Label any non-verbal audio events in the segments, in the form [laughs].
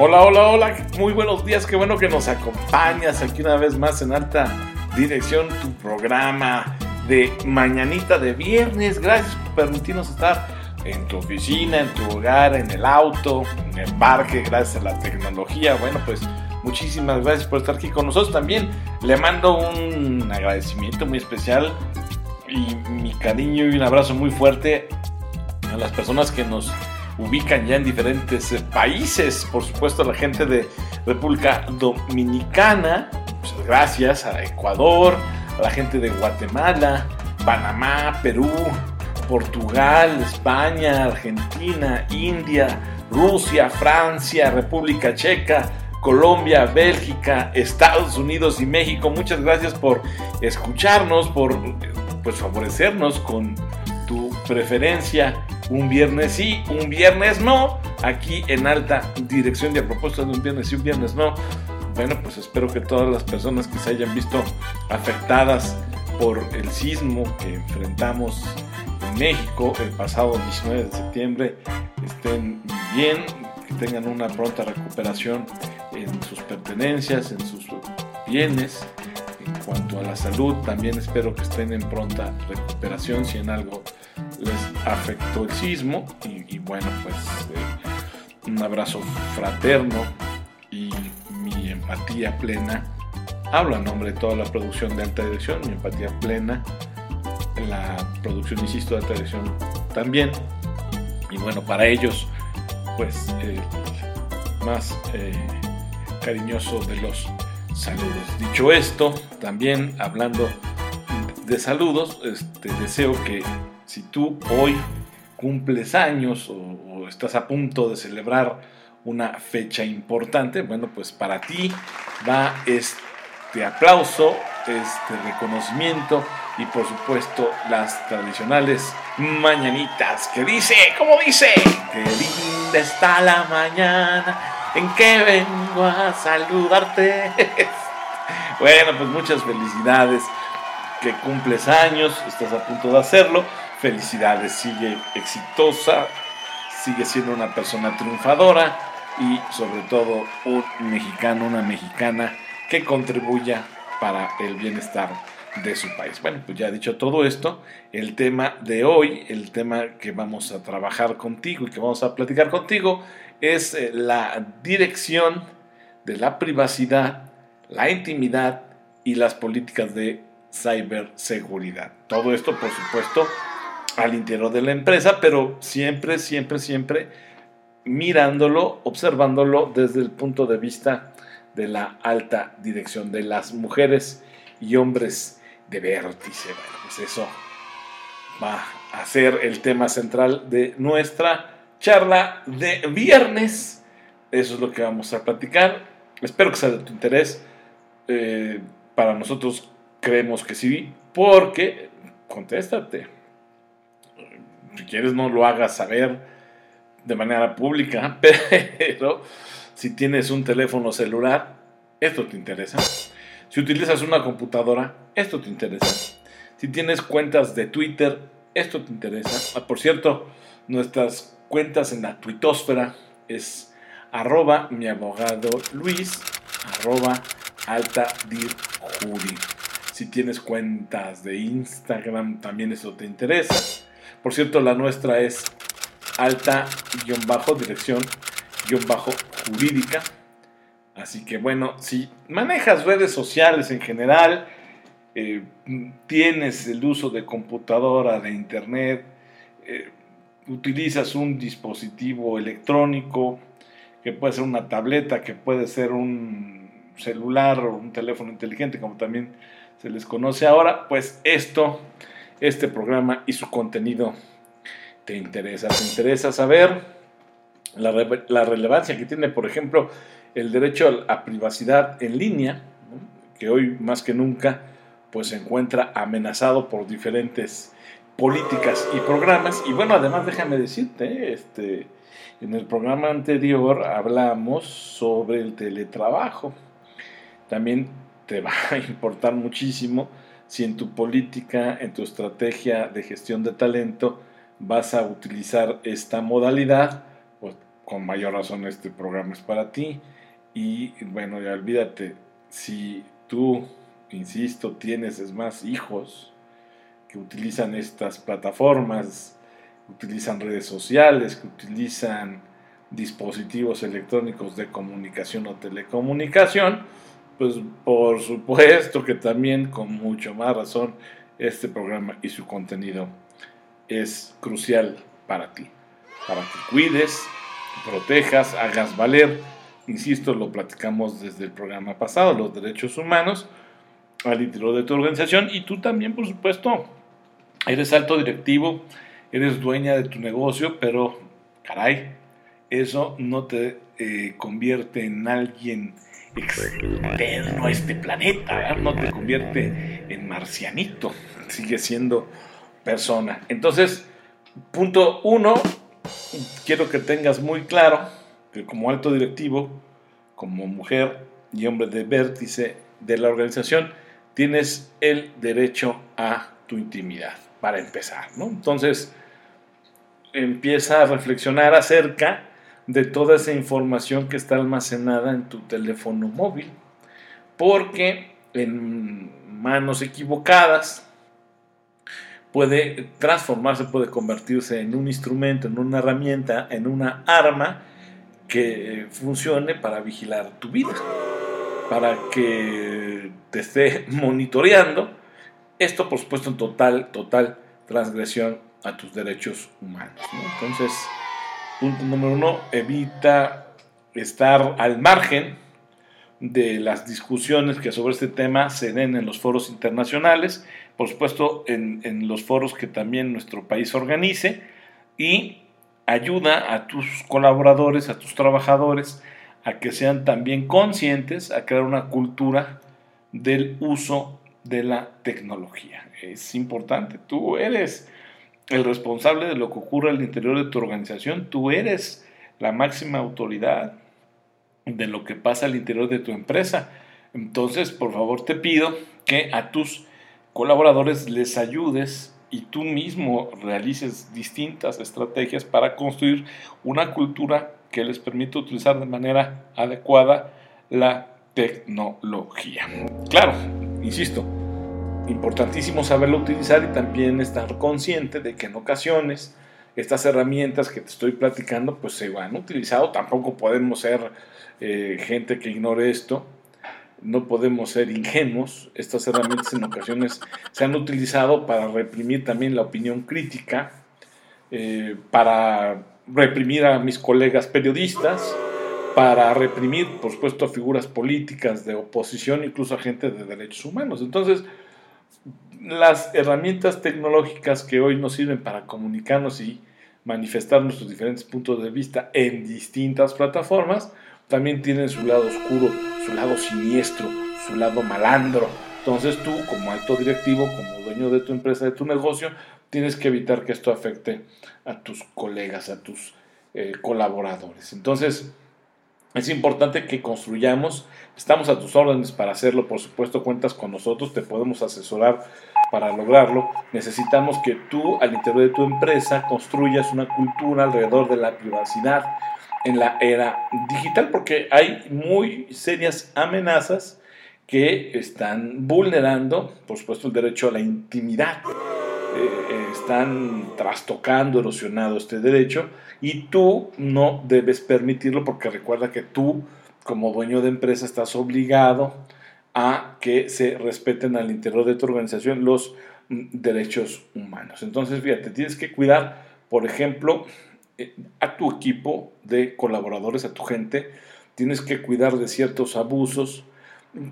Hola, hola, hola, muy buenos días, qué bueno que nos acompañas aquí una vez más en alta dirección, tu programa de mañanita de viernes. Gracias por permitirnos estar en tu oficina, en tu hogar, en el auto, en el parque, gracias a la tecnología. Bueno, pues muchísimas gracias por estar aquí con nosotros. También le mando un agradecimiento muy especial y mi cariño y un abrazo muy fuerte a las personas que nos ubican ya en diferentes eh, países. Por supuesto, la gente de República Dominicana, pues, gracias a Ecuador, a la gente de Guatemala, Panamá, Perú, Portugal, España, Argentina, India, Rusia, Francia, República Checa, Colombia, Bélgica, Estados Unidos y México. Muchas gracias por escucharnos, por pues favorecernos con tu preferencia un viernes sí, un viernes no, aquí en alta dirección y a propósito de un viernes sí, un viernes no. Bueno, pues espero que todas las personas que se hayan visto afectadas por el sismo que enfrentamos en México el pasado 19 de septiembre estén bien, que tengan una pronta recuperación en sus pertenencias, en sus bienes. En cuanto a la salud, también espero que estén en pronta recuperación si en algo les afectó el sismo y, bueno, pues eh, un abrazo fraterno y mi empatía plena. Hablo a nombre de toda la producción de alta dirección, mi empatía plena, la producción, insisto, de alta dirección también. Y bueno, para ellos, pues el más eh, cariñoso de los saludos. Dicho esto, también hablando de saludos, este, deseo que si tú hoy cumples años o, estás a punto de celebrar una fecha importante, bueno, pues para ti va este aplauso, este reconocimiento y por supuesto las tradicionales mañanitas que dice, ¿cómo dice? Qué linda está la mañana en que vengo a saludarte. [laughs] bueno, pues muchas felicidades, que cumples años, estás a punto de hacerlo felicidades, sigue exitosa, sigue siendo una persona triunfadora y sobre todo un mexicano, una mexicana que contribuya para el bienestar de su país. Bueno, pues ya dicho todo esto, el tema de hoy, el tema que vamos a trabajar contigo y que vamos a platicar contigo es eh, la dirección de la privacidad, la intimidad y las políticas de ciberseguridad. Todo esto, por supuesto, al interior de la empresa, pero siempre, siempre, siempre mirándolo, observándolo desde el punto de vista de la alta dirección, de las mujeres y hombres de vértice. Bueno, pues eso va a ser el tema central de nuestra charla de viernes. Eso es lo que vamos a platicar. Espero que sea de tu interés. Eh, para nosotros creemos que sí, porque contéstate si quieres no lo hagas saber de manera pública, pero si tienes un teléfono celular, esto te interesa. Si utilizas una computadora, esto te interesa. Si tienes cuentas de Twitter, esto te interesa. Ah, por cierto, nuestras cuentas en la tuitosfera es arroba mi abogado Luis, arroba alta Si tienes cuentas de Instagram, también eso te interesa. Por cierto, la nuestra es alta-dirección-jurídica. Así que bueno, si manejas redes sociales en general, eh, tienes el uso de computadora, de internet, eh, utilizas un dispositivo electrónico, que puede ser una tableta, que puede ser un celular o un teléfono inteligente, como también se les conoce ahora, pues esto este programa y su contenido te interesa. Te interesa saber la, relevancia que tiene, por ejemplo, el derecho a privacidad en línea, que hoy más que nunca pues se encuentra amenazado por diferentes políticas y programas. Y bueno, además déjame decirte, este, en el programa anterior hablamos sobre el teletrabajo. También te va a importar muchísimo si en tu política, en tu estrategia de gestión de talento vas a utilizar esta modalidad, pues con mayor razón este programa es para ti. Y bueno, ya olvídate, si tú, insisto, tienes es más hijos que utilizan estas plataformas, utilizan redes sociales, que utilizan dispositivos electrónicos de comunicación o telecomunicación, pues por supuesto que también con mucho más razón este programa y su contenido es crucial para ti, para que cuides, protejas, hagas valer, insisto, lo platicamos desde el programa pasado, los derechos humanos al interior de tu organización y tú también, por supuesto, eres alto directivo, eres dueña de tu negocio, pero caray, eso no te eh, convierte en alguien externo a este planeta, no te convierte en marcianito, sigue siendo persona. Entonces, punto uno, quiero que tengas muy claro que como alto directivo, como mujer y hombre de vértice de la organización, tienes el derecho a tu intimidad, para empezar, ¿no? Entonces, empieza a reflexionar acerca de toda esa información que está almacenada en tu teléfono móvil, porque en manos equivocadas puede transformarse, puede convertirse en un instrumento, en una herramienta, en una arma que funcione para vigilar tu vida, para que te esté [laughs] monitoreando. Esto, por supuesto, en total, total transgresión a tus derechos humanos. Entonces, punto número uno, evita estar al margen de las discusiones que sobre este tema se den en los foros internacionales, por supuesto en, en los foros que también nuestro país organice, y ayuda a tus colaboradores, a tus trabajadores, a que sean también conscientes, a crear una cultura del uso de la tecnología. Es importante, tú eres el responsable de lo que ocurre al interior de tu organización, tú eres la máxima autoridad de lo que pasa al interior de tu empresa. Entonces, por favor, te pido que a tus colaboradores les ayudes y tú mismo realices distintas estrategias para construir una cultura que les permita utilizar de manera adecuada la tecnología. Claro, insisto, importantísimo saberlo utilizar y también estar consciente de que en ocasiones estas herramientas que te estoy platicando pues se han utilizado, tampoco podemos ser eh, gente que ignore esto, no podemos ser ingenuos. Estas herramientas en ocasiones se han utilizado para reprimir también la opinión crítica, eh, para reprimir a mis colegas periodistas, para reprimir, por supuesto, a figuras políticas de oposición, incluso a gente de derechos humanos. Entonces, las herramientas tecnológicas que hoy nos sirven para comunicarnos y manifestar nuestros diferentes puntos de vista en distintas plataformas, también tienen su lado oscuro, su lado siniestro, su lado malandro. Entonces tú, como alto directivo, como dueño de tu empresa, de tu negocio, tienes que evitar que esto afecte a tus colegas, a tus eh, colaboradores. Entonces, es importante que construyamos, estamos a tus órdenes para hacerlo, por supuesto cuentas con nosotros, te podemos asesorar para lograrlo. Necesitamos que tú al interior de tu empresa construyas una cultura alrededor de la privacidad, en la era digital porque hay muy serias amenazas que están vulnerando, por supuesto, el derecho a la intimidad. Eh, están trastocando, erosionado este derecho y tú no debes permitirlo porque recuerda que tú como dueño de empresa estás obligado a que se respeten al interior de tu organización los mm, derechos humanos. Entonces, fíjate, tienes que cuidar, por ejemplo, eh, a tu equipo de colaboradores, a tu gente, tienes que cuidar de ciertos abusos,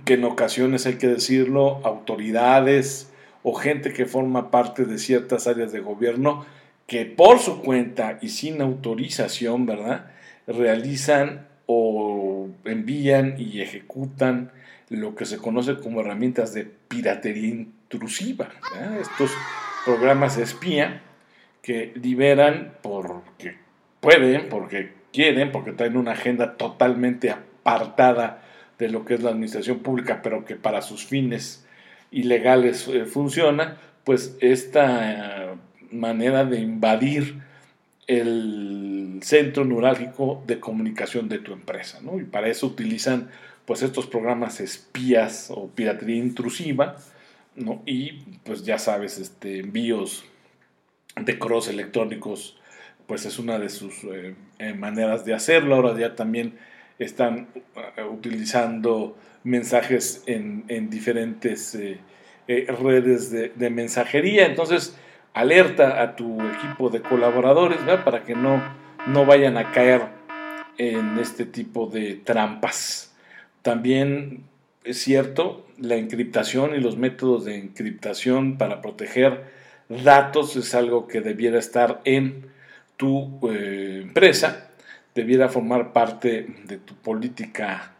que en ocasiones hay que decirlo, autoridades o gente que forma parte de ciertas áreas de gobierno que por su cuenta y sin autorización, ¿verdad? Realizan o envían y ejecutan lo que se conoce como herramientas de piratería intrusiva. Estos programas de espía que liberan porque pueden, porque quieren, porque traen una agenda totalmente apartada de lo que es la administración pública, pero que para sus fines ilegales eh, funciona, pues esta manera de invadir el centro neurálgico de comunicación de tu empresa. ¿no? Y para eso utilizan pues estos programas espías o piratería intrusiva, ¿no? Y pues ya sabes, este, envíos de cross electrónicos, pues es una de sus eh, eh, maneras de hacerlo. Ahora ya también están eh, utilizando mensajes en, diferentes redes de, mensajería. Entonces, alerta a tu equipo de colaboradores para que no, no vayan a caer en este tipo de trampas. También es cierto, la encriptación y los métodos de encriptación para proteger datos es algo que debiera estar en tu eh, empresa, debiera formar parte de tu política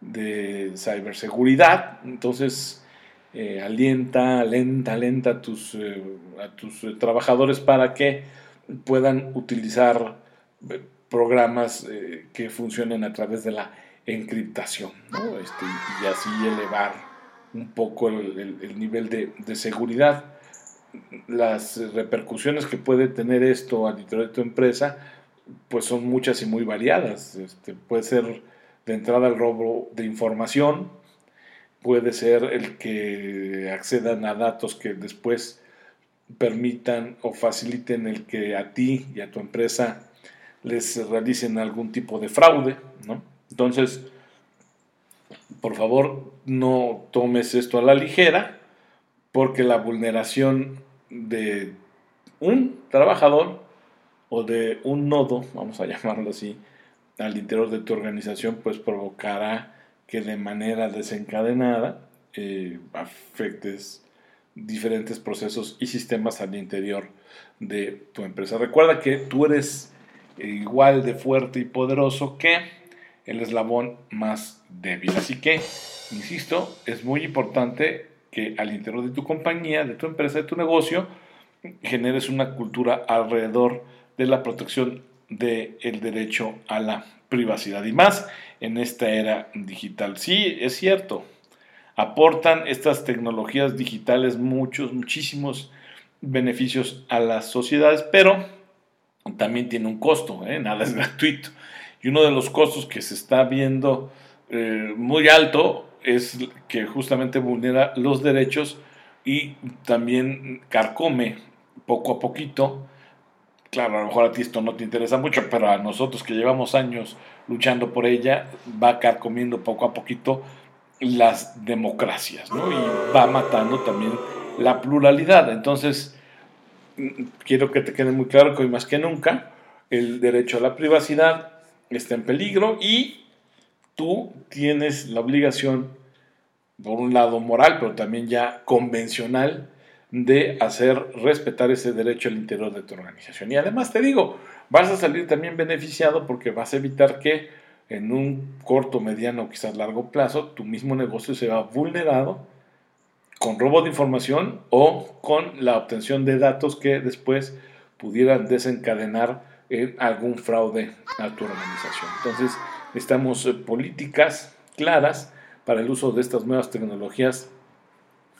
de ciberseguridad. Entonces, eh, alienta, alenta, alenta a tus, eh, a tus trabajadores para que puedan utilizar programas que funcionen a través de la encriptación, ¿no? este, y así elevar un poco el, nivel de, seguridad. Las repercusiones que puede tener esto interior de tu empresa, pues son muchas y muy variadas. Este, puede ser de entrada el robo de información, puede ser el que accedan a datos que después permitan o faciliten el que a ti y a tu empresa les realicen algún tipo de fraude, ¿no? Entonces, por favor, no tomes esto a la ligera, porque la vulneración de un trabajador o de un nodo, vamos a [laughs] llamarlo así, al interior de tu organización, pues provocará que de manera desencadenada eh, afectes diferentes procesos y sistemas al interior de tu empresa. Recuerda que tú eres igual de fuerte y poderoso que el eslabón más débil. Así que, insisto, es muy importante que al interior de tu compañía, de tu empresa, de tu negocio, generes una cultura alrededor de la protección del derecho a la privacidad y más en esta era digital. Sí, es cierto, aportan estas tecnologías digitales muchos, muchísimos beneficios a las sociedades, pero también tiene un costo, ¿eh? nada es [laughs] gratuito. Y uno de los costos que se está viendo eh, muy alto es que justamente vulnera los derechos y también carcome poco a poquito. Claro, a lo mejor a ti esto no te interesa mucho, pero a nosotros que llevamos años luchando por ella, va carcomiendo poco a poquito las democracias, ¿no? Y va matando también la pluralidad. Entonces, mm, quiero que te quede muy claro que hoy más que nunca, el derecho a la privacidad está en peligro y tú tienes la obligación, por un lado moral, pero también ya convencional, de hacer respetar ese derecho al interior de tu organización. Y además te digo, vas a salir también beneficiado porque vas a evitar que en un corto, mediano, quizás largo plazo, tu mismo negocio se va vulnerado con robo de información o con la obtención de datos que después pudieran desencadenar en algún fraude a tu organización. Entonces, necesitamos eh, políticas claras para el uso de estas nuevas tecnologías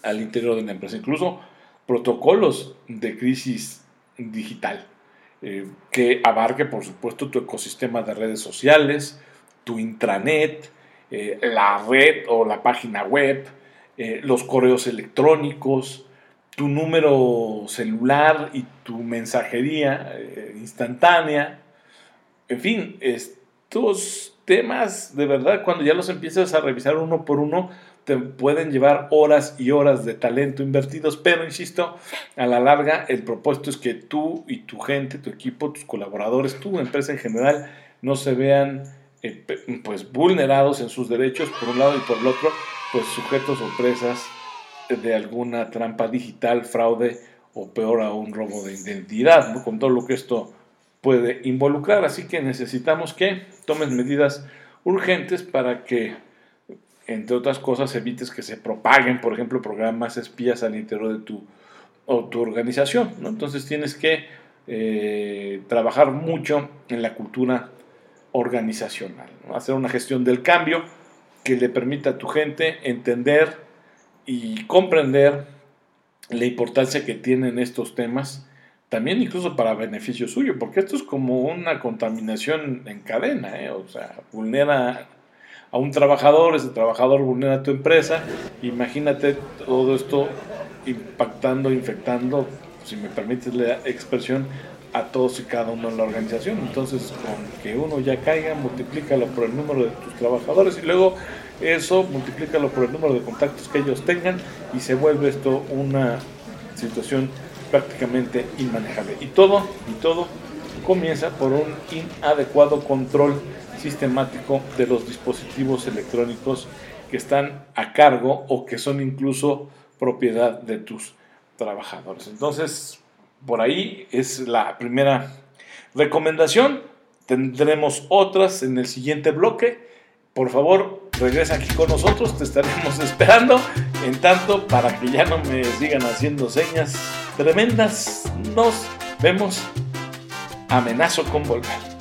al interior de la empresa, incluso protocolos de crisis digital eh, que abarque, por supuesto, tu ecosistema de redes sociales, tu intranet, eh, la red o la página web, los correos electrónicos, tu número celular y tu mensajería eh, instantánea. En fin, estos temas, de verdad, cuando ya los empiezas a revisar uno por uno, te pueden llevar horas y horas de talento invertidos, pero insisto, a la larga el propósito es que tú y tu gente, tu equipo, tus colaboradores, tu empresa en general, no se vean eh, pues vulnerados en sus derechos por un lado y por el otro, pues sujetos o presas de alguna trampa digital, fraude o peor aún robo de identidad, con todo lo que esto puede involucrar. Así que necesitamos que tomen medidas urgentes para que, entre otras cosas, evites que se propaguen, por ejemplo, programas espías al interior de tu, o tu organización. Entonces tienes que eh, trabajar mucho en la cultura organizacional, hacer una gestión del cambio que le permita a tu gente entender y comprender la importancia que tienen estos temas también incluso para beneficio suyo, porque esto es como una contaminación en cadena, ¿eh? o sea, vulnera a un trabajador, ese trabajador vulnera a tu empresa, imagínate todo esto impactando, infectando, si me permites la expresión, a todos y cada uno en la organización. Entonces, con que uno ya caiga, multiplícalo por el número de tus trabajadores y luego eso multiplícalo por el número de contactos que ellos tengan y se vuelve esto una situación prácticamente inmanejable. Y todo, y todo comienza por un inadecuado control sistemático de los dispositivos electrónicos que están a cargo o que son incluso propiedad de tus trabajadores. Entonces, por ahí es la primera recomendación. Tendremos otras en el siguiente bloque. Por favor, regresa aquí con nosotros, te estaremos [laughs] esperando. En tanto, para que ya no me sigan haciendo señas tremendas, nos vemos. Amenazo con volver.